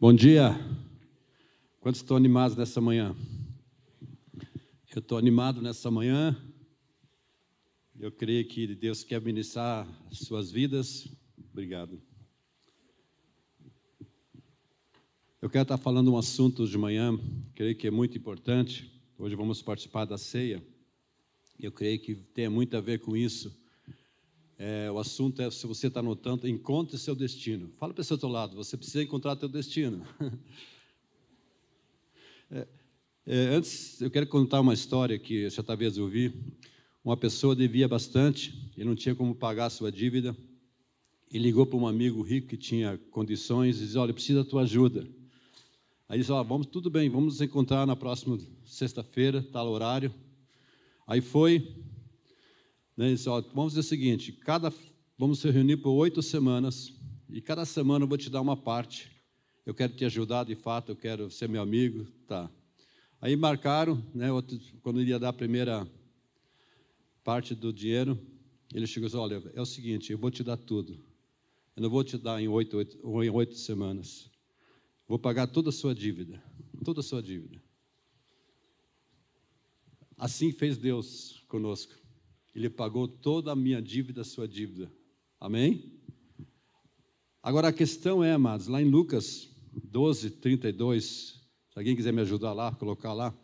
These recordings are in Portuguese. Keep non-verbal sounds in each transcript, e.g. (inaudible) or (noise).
Bom dia. Quantos estão animados nessa manhã? Eu estou animado nessa manhã. Eu creio que Deus quer ministrar suas vidas. Obrigado. Eu quero estar falando um assunto de manhã, creio que é muito importante. Hoje vamos participar da ceia. Eu creio que tem muito a ver com isso. É, o assunto é, se você está anotando, encontre seu destino. Fala para o seu outro lado, você precisa encontrar seu destino. (laughs) é, é, antes, eu quero contar uma história que já talvez ouvi. Uma pessoa devia bastante, e não tinha como pagar a sua dívida, e ligou para um amigo rico que tinha condições e disse, olha, preciso da tua ajuda. Aí disse, oh, vamos, tudo bem, vamos nos encontrar na próxima sexta-feira, tal horário. Aí foi, né, disse, ó, vamos dizer o seguinte: cada, vamos se reunir por oito semanas, e cada semana eu vou te dar uma parte. Eu quero te ajudar de fato, eu quero ser meu amigo. Tá. Aí marcaram, né, outro, quando ia dar a primeira parte do dinheiro, ele chegou e disse: Olha, é o seguinte, eu vou te dar tudo. Eu não vou te dar em oito, oito, em oito semanas. Vou pagar toda a sua dívida. Toda a sua dívida. Assim fez Deus conosco. Ele pagou toda a minha dívida, a sua dívida. Amém? Agora a questão é, amados, lá em Lucas 12, 32, se alguém quiser me ajudar lá, colocar lá,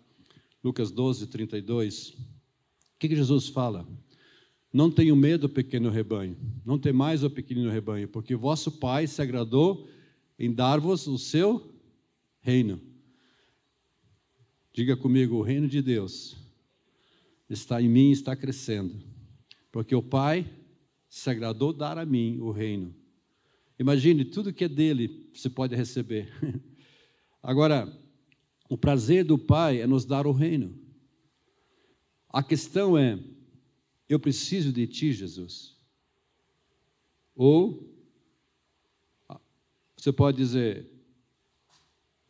Lucas 12, 32, o que, que Jesus fala? Não tenho medo, pequeno rebanho, não tem mais o pequenino rebanho, porque vosso Pai se agradou em dar-vos o seu reino. Diga comigo, o reino de Deus está em mim e está crescendo. Porque o Pai se agradou dar a mim o reino. Imagine, tudo que é dele você pode receber. (laughs) Agora, o prazer do Pai é nos dar o reino. A questão é: eu preciso de ti, Jesus. Ou você pode dizer: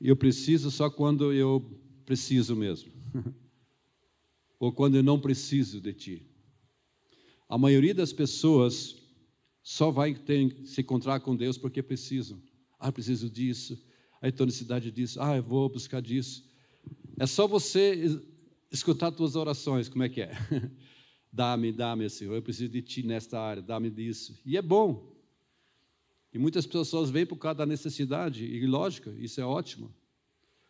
eu preciso só quando eu preciso mesmo. (laughs) ou quando eu não preciso de ti. A maioria das pessoas só vai ter, se encontrar com Deus porque precisam. Ah, preciso disso. Aí estou necessidade disso. Ah, eu vou buscar disso. É só você escutar tuas orações, como é que é? (laughs) dá-me, dá-me, Senhor, eu preciso de Ti nesta área, dá-me disso. E é bom. E muitas pessoas vêm por causa da necessidade, e lógico, isso é ótimo.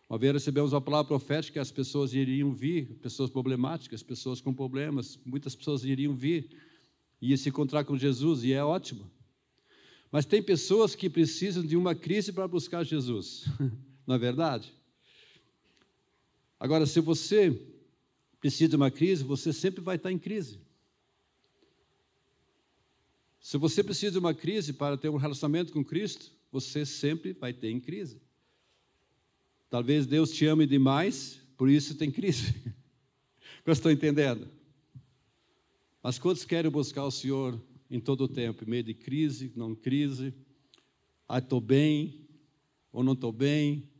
Uma vez recebemos uma palavra profética que as pessoas iriam vir, pessoas problemáticas, pessoas com problemas, muitas pessoas iriam vir e se encontrar com Jesus, e é ótimo. Mas tem pessoas que precisam de uma crise para buscar Jesus, (laughs) não é verdade? Agora, se você precisa de uma crise, você sempre vai estar em crise. Se você precisa de uma crise para ter um relacionamento com Cristo, você sempre vai ter em crise. Talvez Deus te ame demais, por isso tem crise. (laughs) Eu estou entendendo? Mas quantos querem buscar o Senhor em todo o tempo, em meio de crise, não crise? Ah, estou bem, ou não estou bem,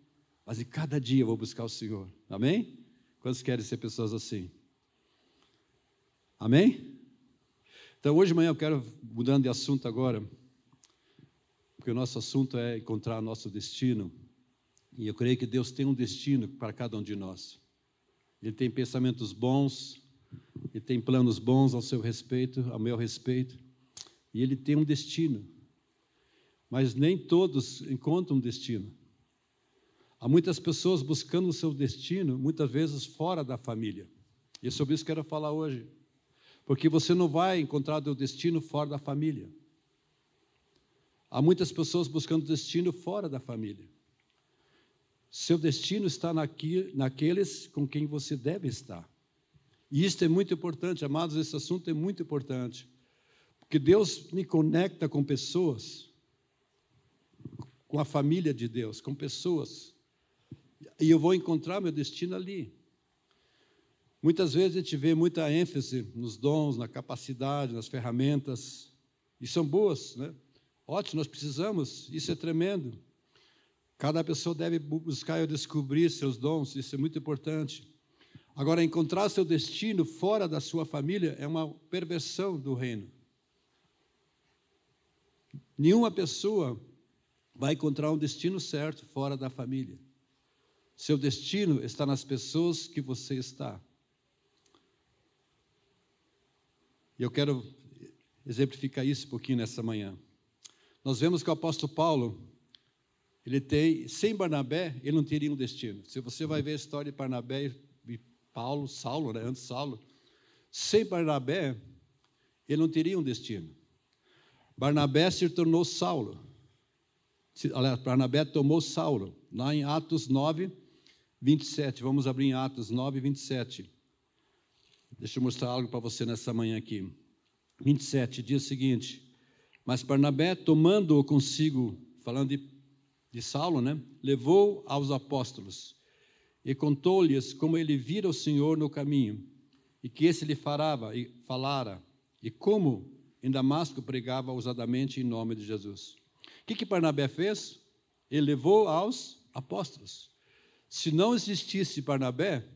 mas em cada dia eu vou buscar o Senhor. Amém? Quantos querem ser pessoas assim? Amém? Então, hoje de manhã eu quero, mudando de assunto agora, porque o nosso assunto é encontrar nosso destino. E eu creio que Deus tem um destino para cada um de nós. Ele tem pensamentos bons, ele tem planos bons ao seu respeito, ao meu respeito, e ele tem um destino. Mas nem todos encontram um destino. Há muitas pessoas buscando o seu destino, muitas vezes fora da família. E é sobre isso que eu quero falar hoje. Porque você não vai encontrar o seu destino fora da família. Há muitas pessoas buscando destino fora da família. Seu destino está naqui, naqueles com quem você deve estar. E isso é muito importante, amados, esse assunto é muito importante. Porque Deus me conecta com pessoas, com a família de Deus, com pessoas. E eu vou encontrar meu destino ali. Muitas vezes a gente vê muita ênfase nos dons, na capacidade, nas ferramentas, e são boas, né? Ótimo, nós precisamos, isso é tremendo. Cada pessoa deve buscar e descobrir seus dons, isso é muito importante. Agora, encontrar seu destino fora da sua família é uma perversão do reino. Nenhuma pessoa vai encontrar um destino certo fora da família. Seu destino está nas pessoas que você está. E eu quero exemplificar isso um pouquinho nessa manhã. Nós vemos que o apóstolo Paulo, ele tem, sem Barnabé, ele não teria um destino. Se você vai ver a história de Barnabé e Paulo, Saulo, né, antes Saulo, sem Barnabé, ele não teria um destino. Barnabé se tornou Saulo. Barnabé tomou Saulo, lá em Atos 9, 27. Vamos abrir em Atos 9, 27. Deixa eu mostrar algo para você nessa manhã aqui. 27 diz o seguinte: Mas Barnabé, tomando-o consigo, falando de, de Saulo, né? Levou aos apóstolos e contou-lhes como ele vira o Senhor no caminho e que esse lhe farava e falara e como em Damasco pregava ousadamente em nome de Jesus. O que que Barnabé fez? Ele levou aos apóstolos. Se não existisse Barnabé,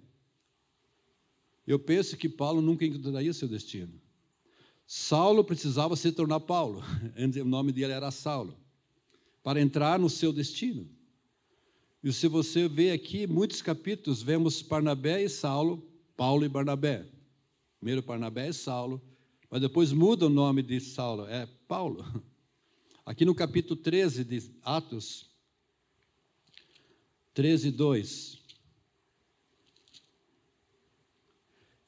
eu penso que Paulo nunca encontraria seu destino. Saulo precisava se tornar Paulo, (laughs) o nome dele era Saulo, para entrar no seu destino. E se você vê aqui, muitos capítulos, vemos Barnabé e Saulo, Paulo e Barnabé. Primeiro Barnabé e Saulo, mas depois muda o nome de Saulo, é Paulo. (laughs) Aqui no capítulo 13 de Atos, 13, 2.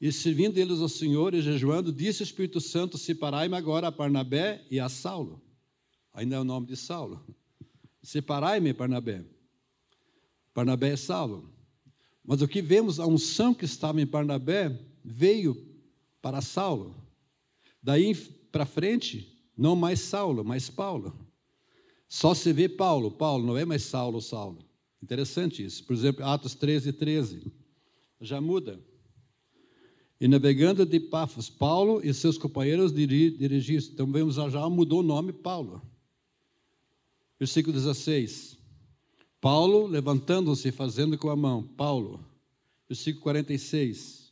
E servindo eles ao Senhor e jejuando, disse o Espírito Santo: Separai-me agora a Barnabé e a Saulo. Ainda é o nome de Saulo. (laughs) Separai-me, Barnabé. Barnabé e Saulo. Mas o que vemos, a unção que estava em Barnabé veio para Saulo. Daí para frente, não mais Saulo, mas Paulo. Só se vê Paulo, Paulo, não é mais Saulo, Saulo. Interessante isso. Por exemplo, Atos 13, 13. Já muda. E navegando de Pafos, Paulo e seus companheiros dirigiram. Então vemos já mudou o nome Paulo. Versículo 16. Paulo levantando-se fazendo com a mão. Paulo. Versículo 46.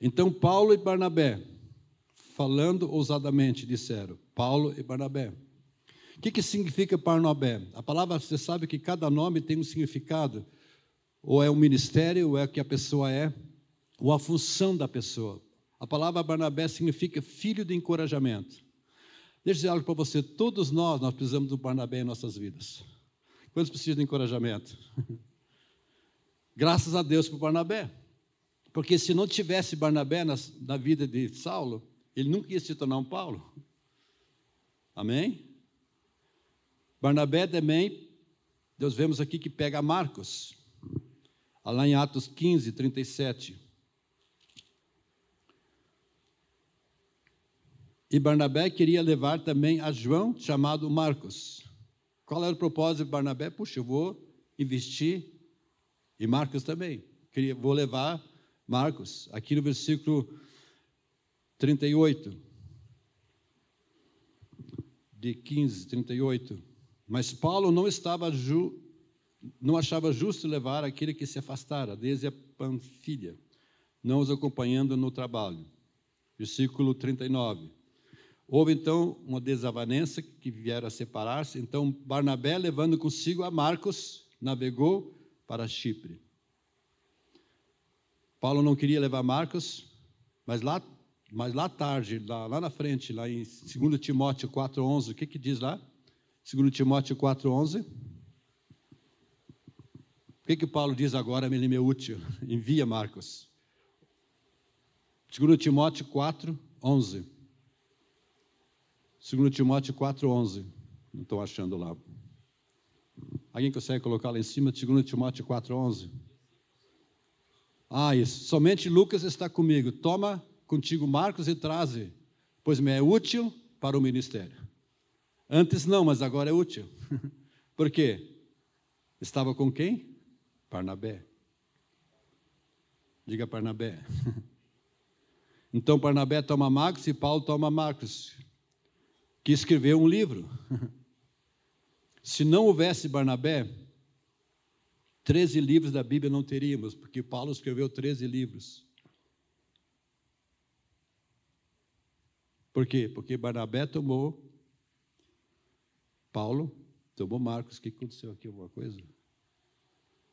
Então Paulo e Barnabé, falando ousadamente, disseram: Paulo e Barnabé o que, que significa Barnabé? A palavra, você sabe que cada nome tem um significado. Ou é um ministério, ou é o que a pessoa é, ou a função da pessoa. A palavra Barnabé significa filho de encorajamento. Deixa eu dizer algo para você. Todos nós, nós precisamos do Barnabé em nossas vidas. Quantos precisam de encorajamento? (laughs) Graças a Deus por Barnabé. Porque se não tivesse Barnabé na, na vida de Saulo, ele nunca ia se tornar um Paulo. Amém? Barnabé também, Deus vemos aqui que pega Marcos, lá em Atos 15, 37. E Barnabé queria levar também a João, chamado Marcos. Qual era o propósito de Barnabé? Puxa, eu vou investir, e Marcos também. Queria, vou levar Marcos, aqui no versículo 38, de 15, 38. Mas Paulo não estava ju, não achava justo levar aquele que se afastara desde a Panfilha, não os acompanhando no trabalho. Versículo 39. Houve então uma desavença que vieram a separar-se. Então Barnabé, levando consigo a Marcos, navegou para Chipre. Paulo não queria levar Marcos, mas lá, mas lá tarde, lá, lá na frente, lá em 2 Timóteo 4,11, o que, que diz lá? 2 Timóteo 4,11. O que, que Paulo diz agora, ele me é útil? Envia Marcos. 2 Timóteo 4, 11. 2 Timóteo 4, 11. Não estou achando lá. Alguém consegue colocar lá em cima? 2 Timóteo 4, 11. Ah, isso. Somente Lucas está comigo. Toma contigo Marcos e traze, pois me é útil para o ministério. Antes não, mas agora é útil. (laughs) Por quê? Estava com quem? Parnabé. Diga Parnabé. (laughs) Então Parnabé toma Marcos e Paulo toma Marcos, que escreveu um livro. (laughs) Se não houvesse Barnabé, 13 livros da Bíblia não teríamos, porque Paulo escreveu 13 livros. Por quê? Porque Barnabé tomou Paulo Tomou Marcos, o que aconteceu aqui? Alguma coisa?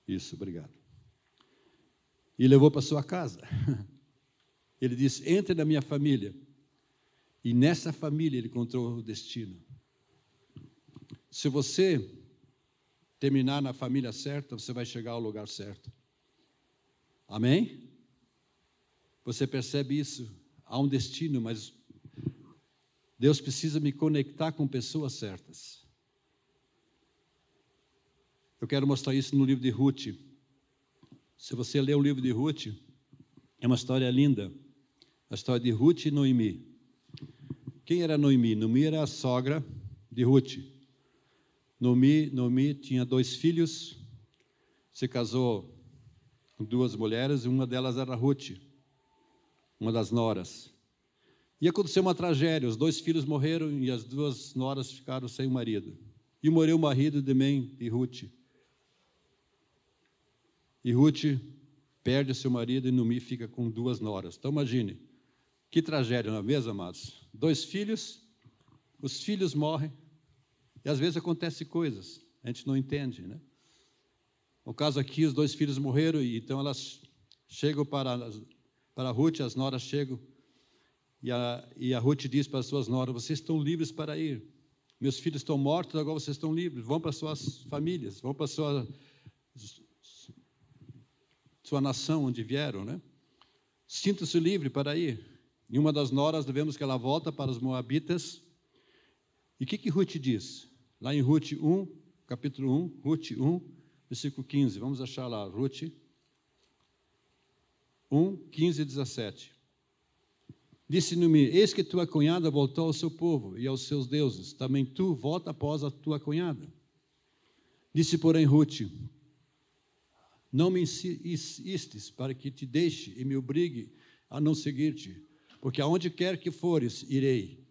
Isso, obrigado. E levou para sua casa. (laughs) Ele disse: entre na minha família. E nessa família ele encontrou o destino. Se você terminar na família certa, você vai chegar ao lugar certo. Amém? Você percebe isso? Há um destino, mas Deus precisa me conectar com pessoas certas. Eu quero mostrar isso no livro de Ruth. Se você ler o livro de Ruth, é uma história linda. A história de Ruth e Noemi. Quem era Noemi? Noemi era a sogra de Ruth. Noemi, Noemi tinha dois filhos, se casou com duas mulheres, e uma delas era Ruth, uma das noras. E aconteceu uma tragédia: os dois filhos morreram e as duas noras ficaram sem o marido. E morreu o marido também de Ruth. E Ruth perde seu marido e Noemi fica com duas noras. Então imagine, que tragédia, não é mesmo, amados? Dois filhos, os filhos morrem, e às vezes acontecem coisas, a gente não entende, né? No caso aqui, os dois filhos morreram, e então elas chegam para, para Ruth, as noras chegam, e a, e a Ruth diz para as suas noras: Vocês estão livres para ir. Meus filhos estão mortos, agora vocês estão livres. Vão para suas famílias, vão para sua, sua nação onde vieram, né? Sinta-se livre para ir. Em uma das noras, devemos que ela volta para os Moabitas. E o que, que Ruth diz? Lá em Ruth 1, capítulo 1, Ruth 1, versículo 15. Vamos achar lá, Ruth 1, 15 e 17. Disse-me: Eis que tua cunhada voltou ao seu povo e aos seus deuses. Também tu volta após a tua cunhada. Disse, porém, Ruth: Não me insistes para que te deixe e me obrigue a não seguir-te, porque aonde quer que fores, irei.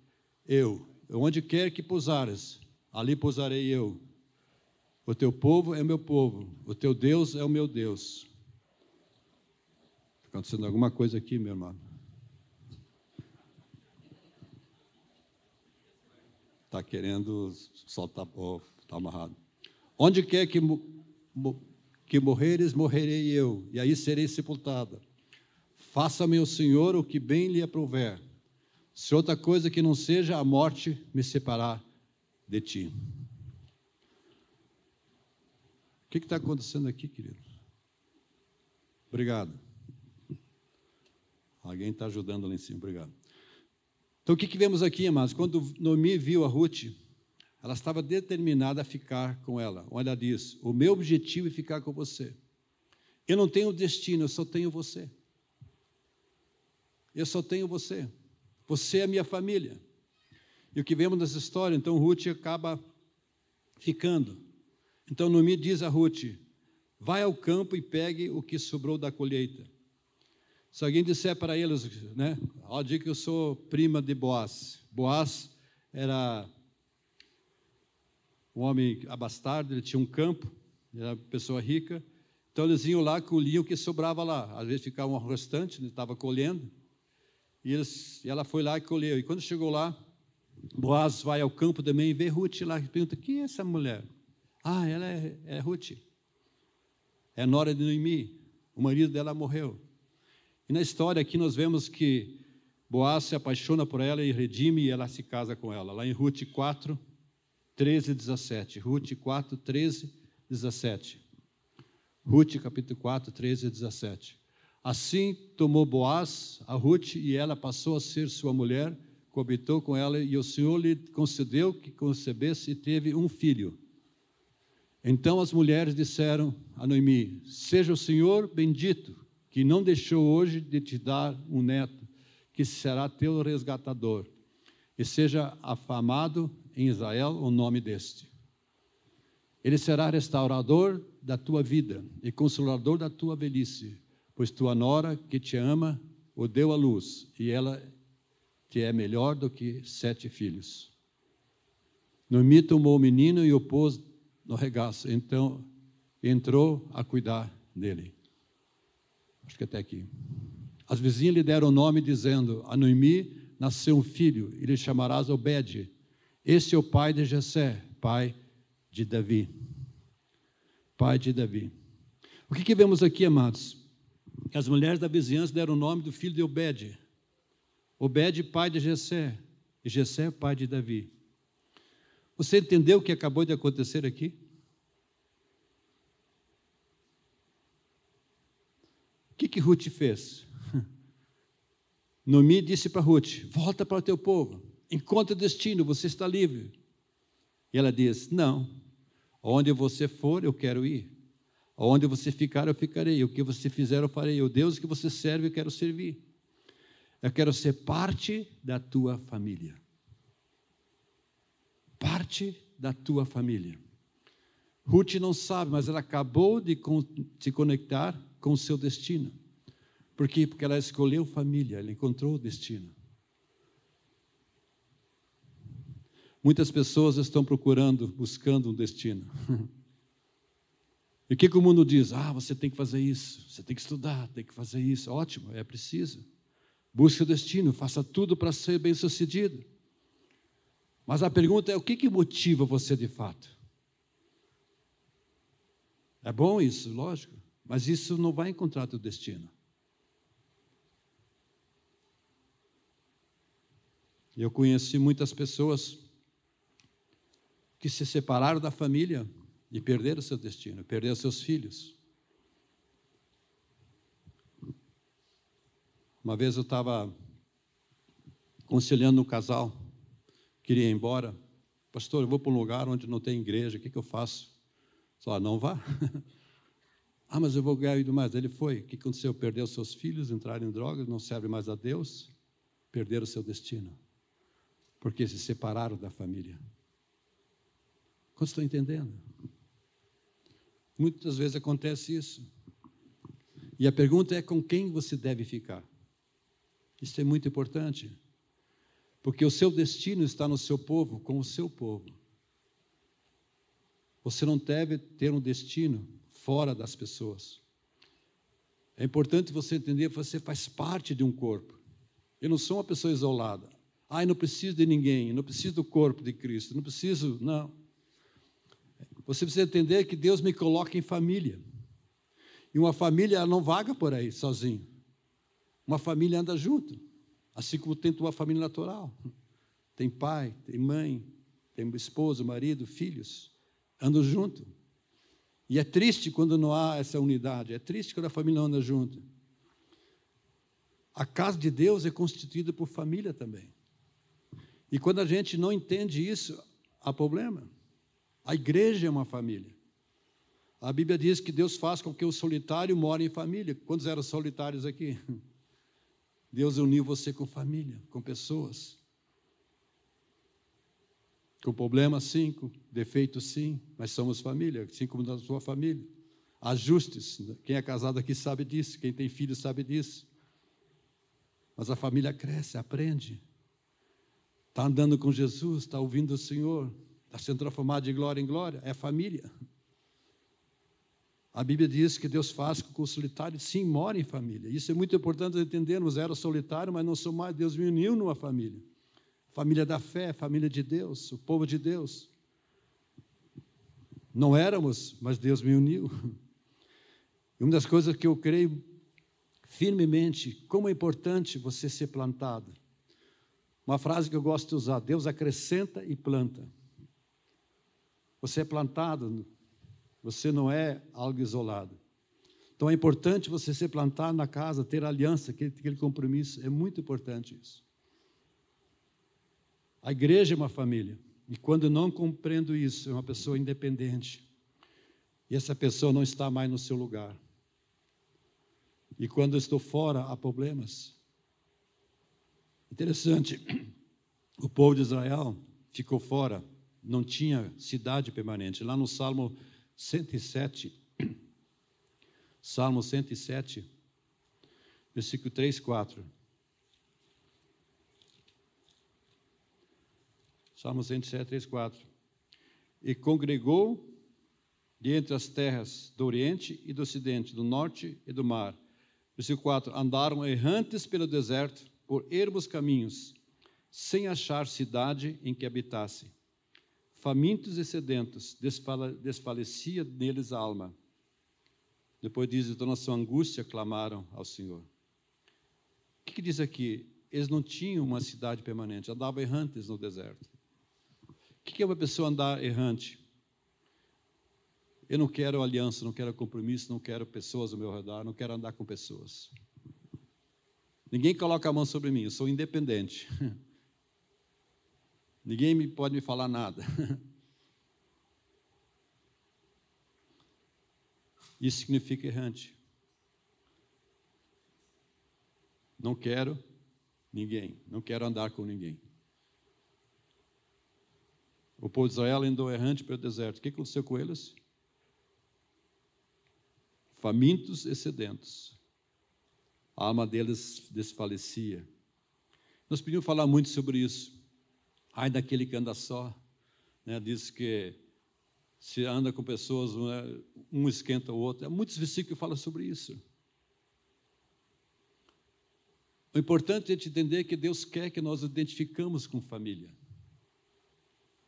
Eu, onde quer que pousares, ali pousarei eu. O teu povo é meu povo, o teu Deus é o meu Deus. Está acontecendo alguma coisa aqui, meu irmão? Está querendo soltar, oh, está amarrado. Onde quer que, que morreres, morrerei eu, e aí serei sepultada. Faça-me o Senhor o que bem lhe aprouver. Se outra coisa que não seja a morte me separar de ti. O que está acontecendo aqui, querido? Obrigado. Alguém está ajudando lá em cima, obrigado. Então, o que, que vemos aqui, amados? Quando Noemi viu a Ruth, ela estava determinada a ficar com ela. Olha, ela diz: O meu objetivo é ficar com você. Eu não tenho destino, eu só tenho você. Eu só tenho você. Você é minha família. E o que vemos nessa história, então Ruth acaba ficando. Então Noemi diz a Ruth: vai ao campo e pegue o que sobrou da colheita. Se alguém disser para eles, né, ó, diga que eu sou prima de Boaz. Boaz era um homem abastado, ele tinha um campo, era uma pessoa rica. Então eles iam lá, colhiam o que sobrava lá. Às vezes ficava um restante, ele estava colhendo. E, eles, e ela foi lá e colheu. E quando chegou lá, Boaz vai ao campo também e vê Ruth lá e pergunta: quem é essa mulher? Ah, ela é, é Ruth. É nora de Noemi. O marido dela morreu. E na história aqui nós vemos que Boaz se apaixona por ela e redime e ela se casa com ela. Lá em Ruth 4, 13 e 17. Ruth 4, 13 e 17. Ruth capítulo 4, 13 e 17. Assim tomou Boaz a Ruth e ela passou a ser sua mulher coabitou com ela e o Senhor lhe concedeu que concebesse e teve um filho. Então as mulheres disseram a Noemi: Seja o Senhor bendito, que não deixou hoje de te dar um neto, que será teu resgatador, e seja afamado em Israel o nome deste. Ele será restaurador da tua vida e consolador da tua velhice, pois tua nora, que te ama, o deu à luz, e ela que é melhor do que sete filhos. Noemi tomou o menino e o pôs no regaço, então entrou a cuidar dele. Acho que até aqui. As vizinhas lhe deram o nome, dizendo: A Noemi nasceu um filho, e lhe chamarás Obed. Este é o pai de Jessé, pai de Davi. Pai de Davi. O que, que vemos aqui, amados? Que as mulheres da vizinhança deram o nome do filho de Obed. Obed, pai de Jessé. E Jessé, pai de Davi. Você entendeu o que acabou de acontecer aqui? O que, que Ruth fez? (laughs) Nomi disse para Ruth: Volta para o teu povo, encontra o destino, você está livre. E ela diz: Não, onde você for, eu quero ir. Onde você ficar, eu ficarei. O que você fizer, eu farei. O Deus que você serve, eu quero servir. Eu quero ser parte da tua família. Parte da tua família. Ruth não sabe, mas ela acabou de se conectar com o seu destino. Por quê? Porque ela escolheu família, ela encontrou o destino. Muitas pessoas estão procurando, buscando um destino. (laughs) E o que, que o mundo diz? Ah, você tem que fazer isso, você tem que estudar, tem que fazer isso. Ótimo, é preciso. Busque o destino, faça tudo para ser bem sucedido. Mas a pergunta é: o que, que motiva você de fato? É bom isso, lógico, mas isso não vai encontrar teu destino. Eu conheci muitas pessoas que se separaram da família e perderam seu destino, perderam seus filhos. Uma vez eu estava conciliando um casal, queria ir embora. Pastor, eu vou para um lugar onde não tem igreja, o que, que eu faço? Só não vá. (laughs) ah, mas eu vou ganhar ainda mais. Ele foi. O que aconteceu? Perdeu seus filhos, entraram em drogas, não serve mais a Deus, perderam seu destino. Porque se separaram da família. Quantos estão entendendo? Muitas vezes acontece isso. E a pergunta é com quem você deve ficar. Isso é muito importante. Porque o seu destino está no seu povo, com o seu povo. Você não deve ter um destino fora das pessoas. É importante você entender que você faz parte de um corpo. Eu não sou uma pessoa isolada. Ah, eu não preciso de ninguém, não preciso do corpo de Cristo, não preciso, não. Você precisa entender que Deus me coloca em família. E uma família não vaga por aí sozinho. Uma família anda junto, assim como tem uma família natural. Tem pai, tem mãe, tem esposo, marido, filhos, andam junto. E é triste quando não há essa unidade, é triste quando a família não anda junto. A casa de Deus é constituída por família também. E quando a gente não entende isso, há problema. A igreja é uma família. A Bíblia diz que Deus faz com que o solitário more em família. Quantos eram solitários aqui? (laughs) Deus uniu você com família, com pessoas. Com problemas, sim, com defeitos, sim, mas somos família, assim como na sua família. Ajustes. Quem é casado aqui sabe disso, quem tem filho sabe disso. Mas a família cresce, aprende. Está andando com Jesus, está ouvindo o Senhor, está sendo transformado de glória em glória, é família. A Bíblia diz que Deus faz com que o solitário sim mora em família. Isso é muito importante entendermos. Era solitário, mas não sou mais. Deus me uniu numa família. Família da fé, família de Deus, o povo de Deus. Não éramos, mas Deus me uniu. E uma das coisas que eu creio firmemente, como é importante você ser plantado. Uma frase que eu gosto de usar: Deus acrescenta e planta. Você é plantado, você não é algo isolado. Então é importante você ser plantado na casa, ter aliança, aquele, aquele compromisso. É muito importante isso. A igreja é uma família. E quando não compreendo isso, é uma pessoa independente. E essa pessoa não está mais no seu lugar. E quando eu estou fora, há problemas. Interessante, o povo de Israel ficou fora não tinha cidade permanente. Lá no Salmo 107, (clears throat) Salmo 107, versículo 3, 4. Salmo 107, 3, 4. E congregou de entre as terras do Oriente e do Ocidente, do Norte e do Mar. Versículo 4. Andaram errantes pelo deserto, por ermos caminhos, sem achar cidade em que habitasse famintos e sedentos, desfalecia neles a alma. Depois diz, então, na sua angústia clamaram ao Senhor. O que, que diz aqui? Eles não tinham uma cidade permanente, andavam errantes no deserto. O que, que é uma pessoa andar errante? Eu não quero aliança, não quero compromisso, não quero pessoas ao meu redor, não quero andar com pessoas. Ninguém coloca a mão sobre mim, eu sou independente. (laughs) Ninguém me pode me falar nada. Isso significa errante. Não quero ninguém, não quero andar com ninguém. O povo de Israel andou errante pelo deserto. O que aconteceu com eles? Famintos e sedentos. A alma deles desfalecia. Nós podíamos falar muito sobre isso. Ai daquele que anda só. Né? Diz que se anda com pessoas, né, um esquenta o outro. Há muitos versículos que falam sobre isso. O importante é te entender que Deus quer que nós identificamos com família.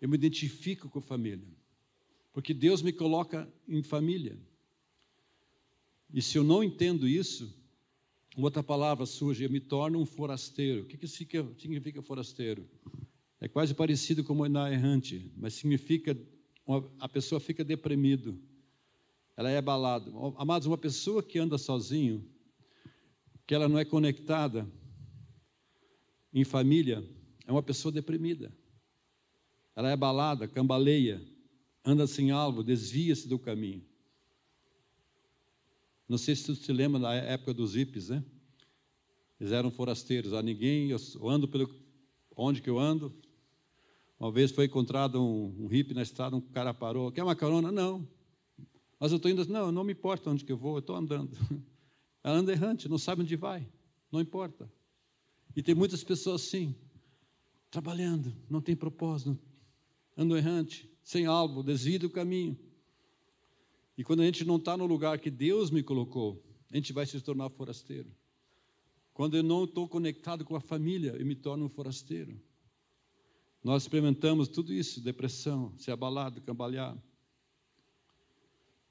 Eu me identifico com família, porque Deus me coloca em família. E se eu não entendo isso, outra palavra surge, eu me torno um forasteiro. O que, que significa forasteiro? É quase parecido com morar errante, mas significa a pessoa fica deprimido, ela é abalada. Amados, uma pessoa que anda sozinho, que ela não é conectada em família, é uma pessoa deprimida. Ela é abalada, cambaleia, anda sem alvo, desvia-se do caminho. Não sei se você se lembra da época dos hippies, né? Eles eram forasteiros, a ninguém, eu ando pelo onde que eu ando, uma vez foi encontrado um, um hippie na estrada, um cara parou, quer uma carona? Não. Mas eu estou indo, não, não me importa onde que eu vou, eu estou andando. (laughs) Ela anda errante, não sabe onde vai, não importa. E tem muitas pessoas assim, trabalhando, não tem propósito, andam errante, sem alvo, desvia do caminho. E quando a gente não está no lugar que Deus me colocou, a gente vai se tornar forasteiro. Quando eu não estou conectado com a família, eu me torno um forasteiro. Nós experimentamos tudo isso, depressão, ser abalado, cambalear.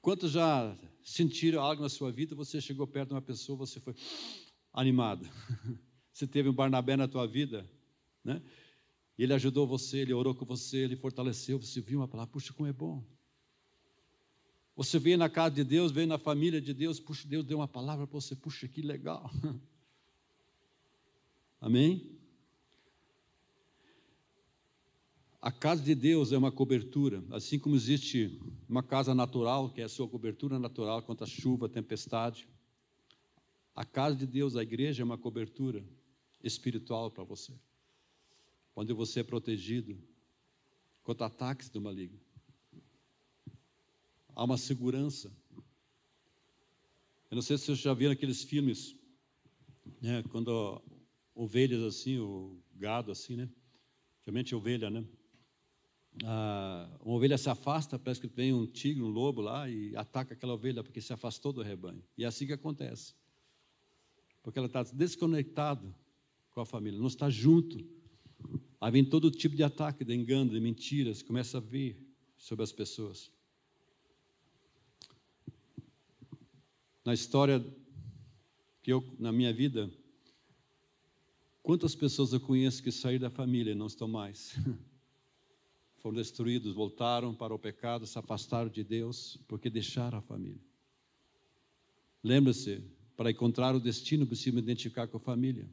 Quantos já sentiram algo na sua vida, você chegou perto de uma pessoa, você foi animado. (laughs) Você teve um Barnabé na tua vida, né? Ele ajudou você, ele orou com você, ele fortaleceu, você viu uma palavra, puxa, como é bom. Você veio na casa de Deus, veio na família de Deus, puxa, Deus deu uma palavra para você, puxa, que legal. (laughs) Amém? A casa de Deus é uma cobertura, assim como existe uma casa natural, que é a sua cobertura natural contra chuva, tempestade. A casa de Deus, a igreja, é uma cobertura espiritual para você, onde você é protegido contra ataques do maligno. Há uma segurança. Eu não sei se vocês já viram aqueles filmes, né, quando ovelhas assim, o gado assim, né? Geralmente ovelha, né? Ah, uma ovelha se afasta, parece que vem um tigre, um lobo lá e ataca aquela ovelha porque se afastou do rebanho. E é assim que acontece. Porque ela está desconectada com a família, não está junto. Aí vem todo tipo de ataque, de engano, de mentiras, começa a vir sobre as pessoas. Na história que eu, na minha vida, quantas pessoas eu conheço que saíram da família e não estão mais? (laughs) foram destruídos, voltaram para o pecado, se afastaram de Deus, porque deixaram a família. Lembre-se, para encontrar o destino, precisa identificar com a família.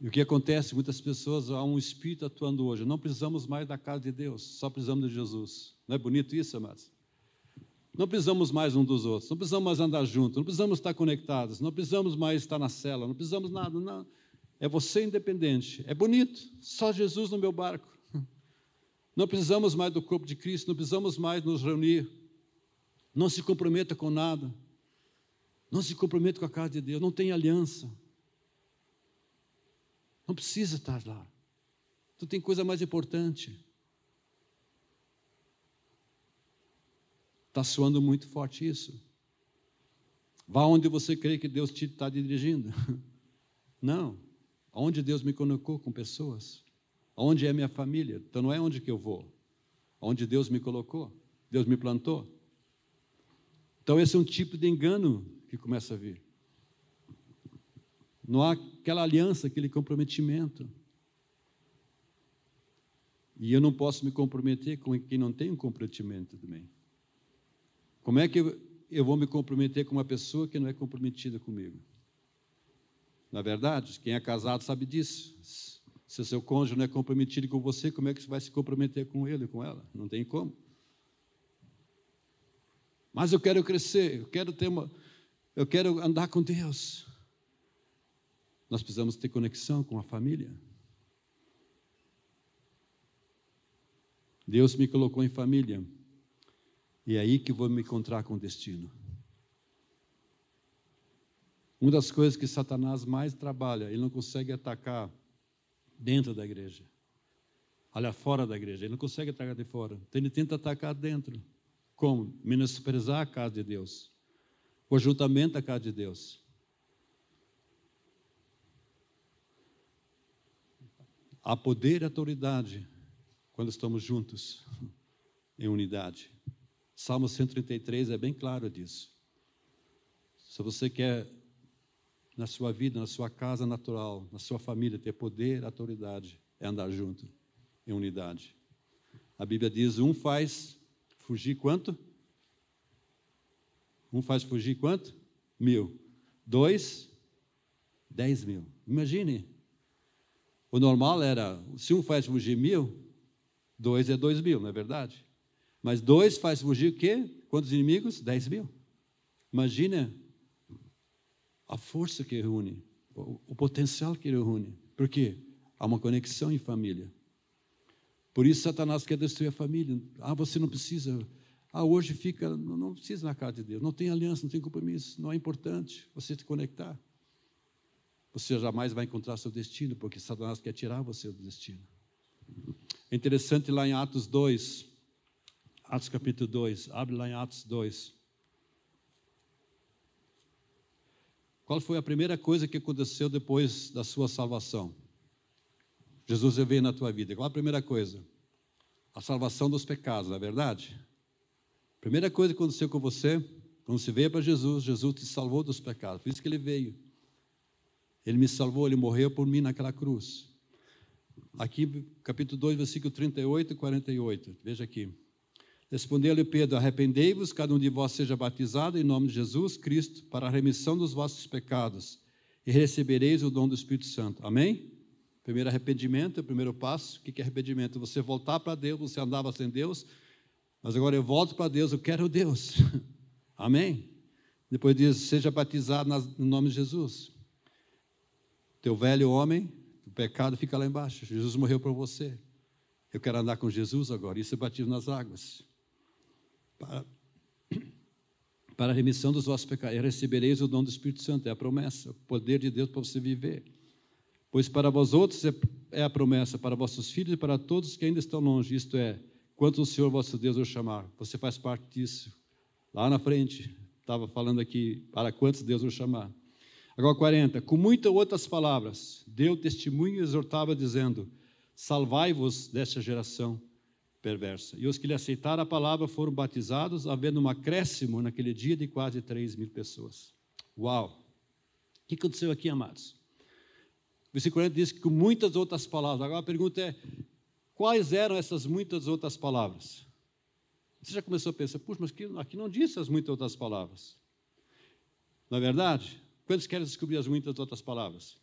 E o que acontece? Muitas pessoas, há um espírito atuando hoje. Não precisamos mais da casa de Deus, só precisamos de Jesus. Não é bonito isso, amados? Não precisamos mais um dos outros, não precisamos mais andar juntos, não precisamos estar conectados, não precisamos mais estar na cela, não precisamos nada. Não. É você independente. É bonito, só Jesus no meu barco. (laughs) Não precisamos mais do corpo de Cristo, não precisamos mais nos reunir. Não se comprometa com nada. Não se comprometa com a casa de Deus, não tem aliança. Não precisa estar lá. Tu tem coisa mais importante. Está soando muito forte isso. Vá onde você crê que Deus te está dirigindo. (laughs) Não. Onde Deus me colocou com pessoas. Onde é minha família? Então não é onde que eu vou, onde Deus me colocou, Deus me plantou. Então esse é um tipo de engano que começa a vir. Não há aquela aliança, aquele comprometimento. E eu não posso me comprometer com quem não tem um comprometimento também. Como é que eu, eu vou me comprometer com uma pessoa que não é comprometida comigo? Na verdade, quem é casado sabe disso. Se o seu cônjuge não é comprometido com você, como é que você vai se comprometer com ele, com ela? Não tem como. Mas eu quero crescer, eu quero ter uma, eu quero andar com Deus. Nós precisamos ter conexão com a família. Deus me colocou em família. E é aí que vou me encontrar com o destino. Uma das coisas que Satanás mais trabalha, ele não consegue atacar dentro da igreja. Olha fora da igreja, ele não consegue atacar de fora. Então ele tenta atacar dentro. Como? Menosprezar a casa de Deus. O ajuntamento da casa de Deus. Há poder e autoridade quando estamos juntos (laughs) em unidade. Salmo 133 é bem claro disso. Se você quer na sua vida, na sua casa natural, na sua família, ter poder, autoridade, é andar junto, em unidade. A Bíblia diz: um faz fugir quanto? Um faz fugir quanto? Mil. Dois, dez mil. Imagine. O normal era, se um faz fugir mil, Dois é dois mil, não é verdade? Mas dois faz fugir o quê? Quantos inimigos? Dez mil. Imagina a força que reúne, o, o potencial que reúne. Por quê? Há uma conexão em família. Por isso Satanás quer destruir a família. Ah, você não precisa. Ah, hoje fica, não, não precisa na casa de Deus. Não tem aliança, não tem compromisso. Não é importante você se conectar. Você jamais vai encontrar seu destino, porque Satanás quer tirar você do destino. É interessante lá em Atos 2, Atos capítulo 2, abre lá em Atos 2. Qual foi a primeira coisa que aconteceu depois da sua salvação? Jesus veio na tua vida. Qual a primeira coisa? A salvação dos pecados, não é verdade? Primeira coisa que aconteceu com você, quando você veio para Jesus, Jesus te salvou dos pecados. Por isso que ele veio. Ele me salvou, ele morreu por mim naquela cruz. Aqui, capítulo 2, versículo 38 e 48. Veja aqui. Respondeu-lhe Pedro: Arrependei-vos, cada um de vós seja batizado em nome de Jesus Cristo, para a remissão dos vossos pecados, e recebereis o dom do Espírito Santo. Amém? Primeiro arrependimento, o primeiro passo. O que é arrependimento? Você voltar para Deus, você andava sem Deus, mas agora eu volto para Deus, eu quero Deus. (laughs) Amém? Depois diz: seja batizado no nome de Jesus. Teu velho homem pecado fica lá embaixo. Jesus morreu por você. Eu quero andar com Jesus agora. Isso é batismo nas águas. Para, (clears throat) para a remissão dos vossos pecados. E recebereis o dom do Espírito Santo. É a promessa. O poder de Deus para você viver. Pois para vós outros é, é a promessa, para vossos filhos e para todos que ainda estão longe. Isto é, quanto o Senhor vosso Deus o chamar. Você faz parte disso. Lá na frente, estava falando aqui, para quantos Deus o chamar. Agora 40. Com muitas outras palavras, deu testemunho e exortava, dizendo: Salvai-vos desta geração perversa. E os que lhe aceitaram a palavra foram batizados, havendo um acréscimo naquele dia de quase 3 mil pessoas. Uau! O que aconteceu aqui, amados? O versículo 40 diz que com muitas outras palavras. Agora a pergunta é: quais eram essas muitas outras palavras? Você já começou a pensar, puxa, mas aqui não diz as muitas outras palavras. Na é verdade, Quantos querem descobrir as muitas outras palavras?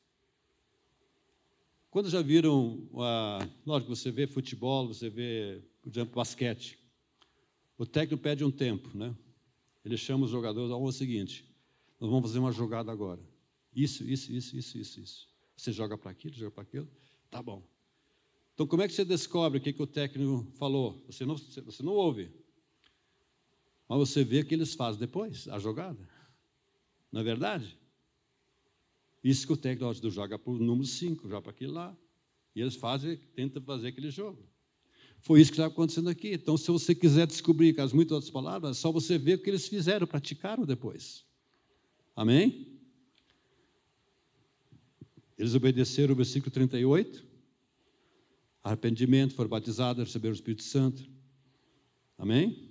Quando já viram, uh, lógico, você vê futebol, você vê, por exemplo, basquete. O técnico pede um tempo, né? Ele chama os jogadores ao seguinte: nós vamos fazer uma jogada agora. Isso, isso, isso, isso, isso, isso. Você joga para aquilo, joga para aquilo, tá bom. Então, como é que você descobre o que, que o técnico falou? Você não, você não ouve. Mas você vê o que eles fazem depois, a jogada. Não é verdade? Isso que o técnico joga para o número 5, joga para aquele lá. E eles fazem, tentam fazer aquele jogo. Foi isso que está acontecendo aqui. Então, se você quiser descobrir com as muitas outras palavras, só você ver o que eles fizeram, praticaram depois. Amém? Eles obedeceram o versículo 38. arrependimento, foram batizados, receberam o Espírito Santo. Amém?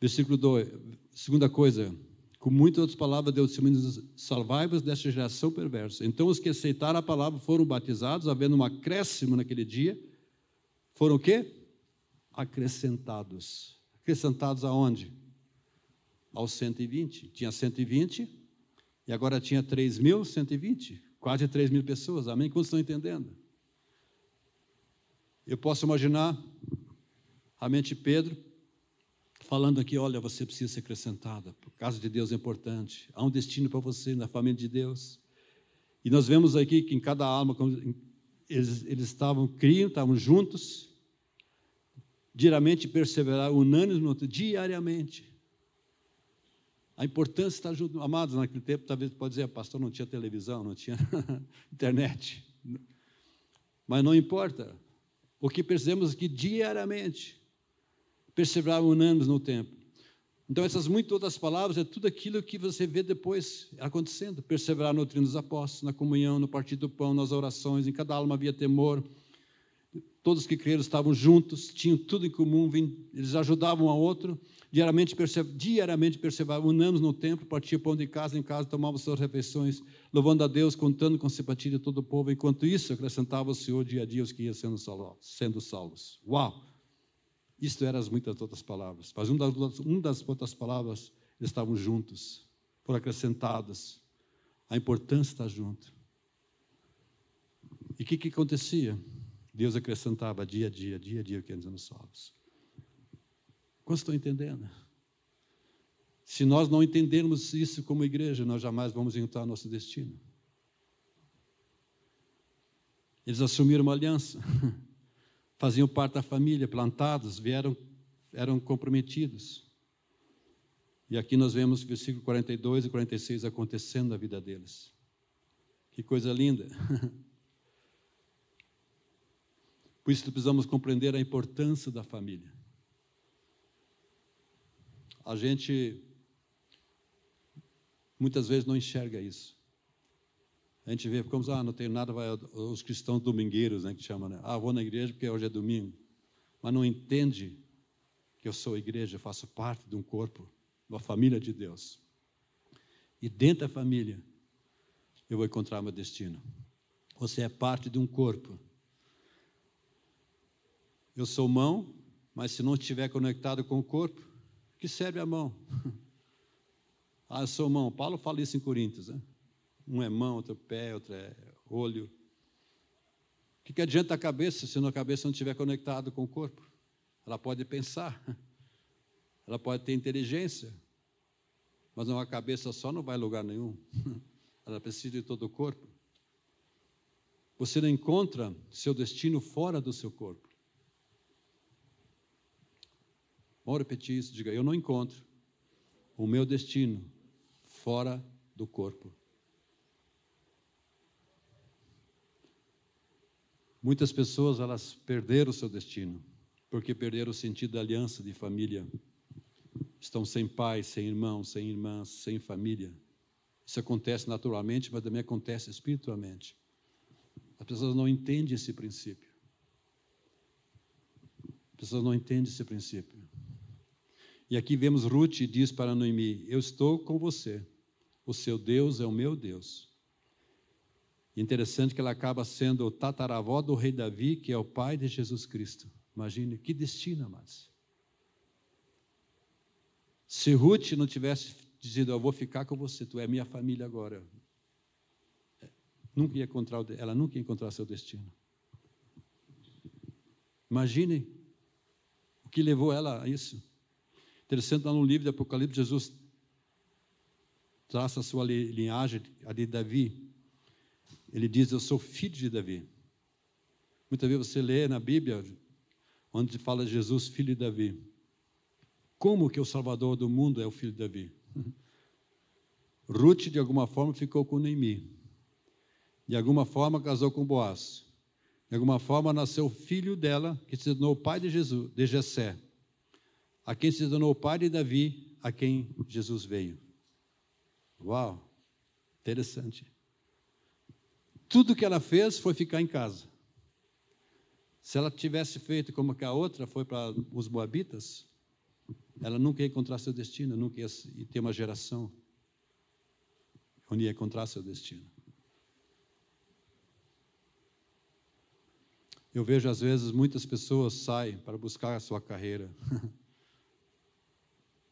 Versículo 2, segunda coisa, com muitas outras palavras, Deus disse: Salvai-vos desta geração perversa. Então, os que aceitaram a palavra foram batizados, havendo um acréscimo naquele dia. Foram o quê? Acrescentados. Acrescentados aonde? Aos 120. Tinha 120 e agora tinha 3.120. Quase 3 mil pessoas. Amém? Quantos estão entendendo? Eu posso imaginar a mente de Pedro falando aqui, olha, você precisa ser acrescentada, por causa de Deus é importante, há um destino para você na família de Deus. E nós vemos aqui que em cada alma, eles, eles estavam, criam, estavam juntos, diariamente perseverar, unânimes, diariamente. A importância de estar junto, amados, naquele tempo, talvez pode dizer, pastor, não tinha televisão, não tinha (laughs) internet. Mas não importa. O que percebemos aqui diariamente, perseverar unânimes no tempo. Então, essas muitas outras palavras é tudo aquilo que você vê depois acontecendo. Perseverar no treino dos apóstolos, na comunhão, no partir do pão, nas orações, em cada alma havia temor. Todos que creram estavam juntos, tinham tudo em comum, eles ajudavam um ao outro. Diariamente, diariamente perseveravam, unânimes no templo, partiam pão de casa em casa, tomavam suas refeições, louvando a Deus, contando com simpatia de todo o povo. Enquanto isso, acrescentava o Senhor dia a dia os que iam. Sendo salvos. Uau! Isto eram as muitas outras palavras. Mas uma das, uma das outras palavras, eles estavam juntos, foram acrescentadas. A importância estar junto. E o que, que acontecia? Deus acrescentava dia a dia, dia a dia, que anos salvos. Quantos estão entendendo? Se nós não entendermos isso como igreja, nós jamais vamos encontrar nosso destino. Eles assumiram uma aliança. (laughs) faziam parte da família, plantados, vieram, eram comprometidos. E aqui nós vemos o versículo 42 e 46 acontecendo na vida deles. Que coisa linda. (laughs) Por isso precisamos compreender a importância da família. A gente muitas vezes não enxerga isso. A gente vê como, ah, não tem nada, vai, os cristãos domingueiros, né, que chamam, né? Ah, vou na igreja porque hoje é domingo. Mas não entende que eu sou igreja, faço parte de um corpo, uma família de Deus. E dentro da família, eu vou encontrar meu destino. Você é parte de um corpo. Eu sou mão, mas se não estiver conectado com o corpo, que serve a mão? (laughs) ah, eu sou mão. Paulo fala isso em Coríntios, né? Um é mão, outro é pé, outro é olho. O que, que adianta a cabeça se a cabeça não estiver conectada com o corpo? Ela pode pensar, (laughs) ela pode ter inteligência, mas uma cabeça só não vai a lugar nenhum. (laughs) Ela precisa de todo o corpo. Você não encontra seu destino fora do seu corpo. Vamos repetir isso, diga, eu não encontro o meu destino fora do corpo. Muitas pessoas elas perderam o seu destino, porque perderam o sentido da aliança de família. Estão sem pai, sem irmãos, sem irmãs, sem família. Isso acontece naturalmente, mas também acontece espiritualmente. As pessoas não entendem esse princípio. As pessoas não entendem esse princípio. E aqui vemos Ruth diz para Noemi: Eu estou com você. O seu Deus é o meu Deus. Interessante que ela acaba sendo o tataravó do rei Davi, que é o pai de Jesus Cristo. Imagine que destino, amados. Se Ruth não tivesse dito, eu vou ficar com você, tu é minha família agora, nunca ia encontrar, ela nunca ia encontrar seu destino. Imagine o que levou ela a isso. Interessante, lá no livro de Apocalipse, Jesus traça a sua linhagem, a de Davi. Ele diz: Eu sou filho de Davi. Muitas vezes você lê na Bíblia, onde fala Jesus, filho de Davi. Como que o Salvador do mundo é o filho de Davi? (laughs) Ruth, de alguma forma, ficou com Neemi. De alguma forma, casou com Boaz. De alguma forma, nasceu o filho dela, que se tornou o pai de Jesus, de Jessé. A quem se tornou o pai de Davi, a quem Jesus veio. Uau! Interessante. Tudo que ela fez foi ficar em casa. Se ela tivesse feito como que a outra foi para os moabitas, ela nunca ia encontrar seu destino, nunca ia ter uma geração onde ia encontrar seu destino. Eu vejo às vezes muitas pessoas saem para buscar a sua carreira, (laughs)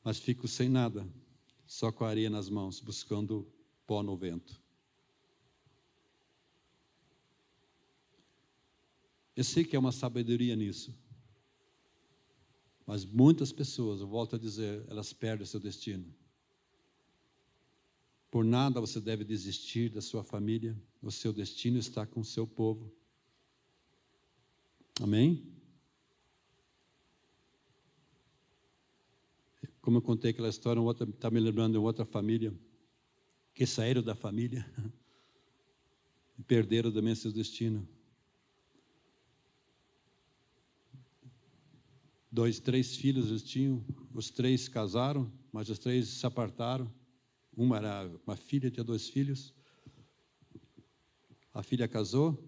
mas ficam sem nada, só com a areia nas mãos, buscando pó no vento. Eu sei que é uma sabedoria nisso, mas muitas pessoas, eu volto a dizer, elas perdem seu destino. Por nada você deve desistir da sua família, o seu destino está com o seu povo. Amém? Como eu contei aquela história, está me lembrando de outra família, que saíram da família (laughs) e perderam também seu destino. Dois, três filhos eles tinham, os três casaram, mas os três se apartaram. Uma era uma filha, tinha dois filhos. A filha casou,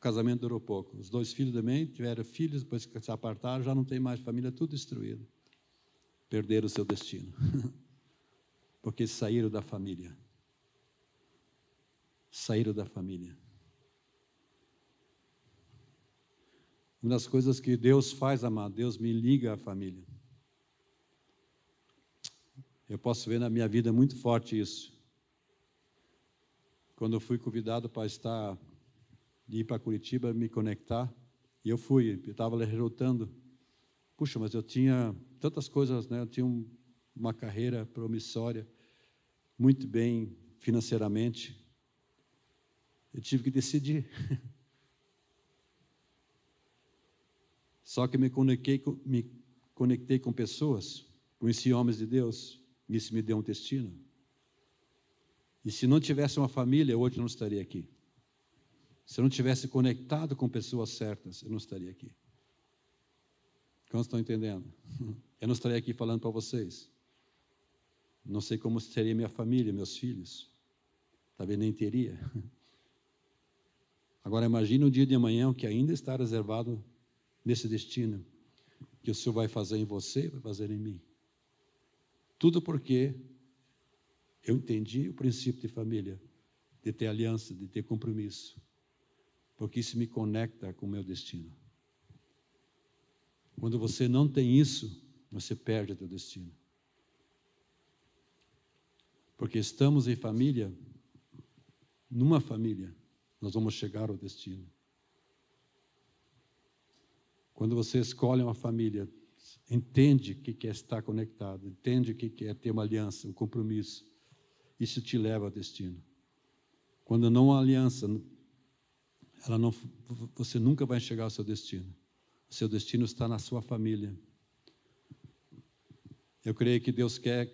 casamento durou pouco. Os dois filhos também tiveram filhos, depois que se apartaram, já não tem mais família, tudo destruído. Perderam o seu destino. (laughs) Porque saíram da família. Saíram da família. Uma das coisas que Deus faz, amado, Deus me liga à família. Eu posso ver na minha vida muito forte isso. Quando eu fui convidado para estar ir para Curitiba me conectar. E eu fui, eu estava relutando. Puxa, mas eu tinha tantas coisas, né? Eu tinha um, uma carreira promissória, muito bem financeiramente. Eu tive que decidir. (laughs) Só que me conectei me conectei com pessoas, conheci homens de Deus, e isso me deu um destino. E se não tivesse uma família, hoje não estaria aqui. Se eu não tivesse conectado com pessoas certas, eu não estaria aqui. Quantos estão entendendo? (laughs) Eu não estaria aqui falando para vocês. Não sei como seria minha família, meus filhos. Talvez nem teria. (laughs) Agora imagine o dia de amanhã que ainda está reservado nesse destino que o Senhor vai fazer em você vai fazer em mim. Tudo porque eu entendi o princípio de família, de ter aliança, de ter compromisso porque isso me conecta com o meu destino. Quando você não tem isso, você perde o teu destino. Porque estamos em família, numa família, nós vamos chegar ao destino. Quando você escolhe uma família, entende o que é estar conectado, entende o que é ter uma aliança, um compromisso, isso te leva ao destino. Quando não há aliança, ela não, você nunca vai chegar ao seu destino. O seu destino está na sua família. Eu creio que Deus quer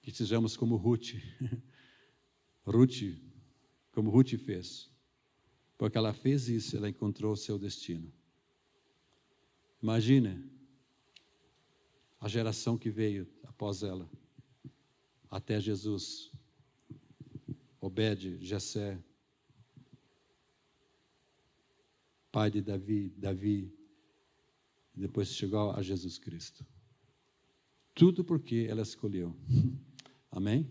que sejamos como Ruth. (laughs) Ruth, como Ruth fez. Porque ela fez isso, ela encontrou o seu destino. Imagine a geração que veio após ela, até Jesus. Obed, Jessé, pai de Davi, Davi, depois chegou a Jesus Cristo. Tudo porque ela escolheu. Amém?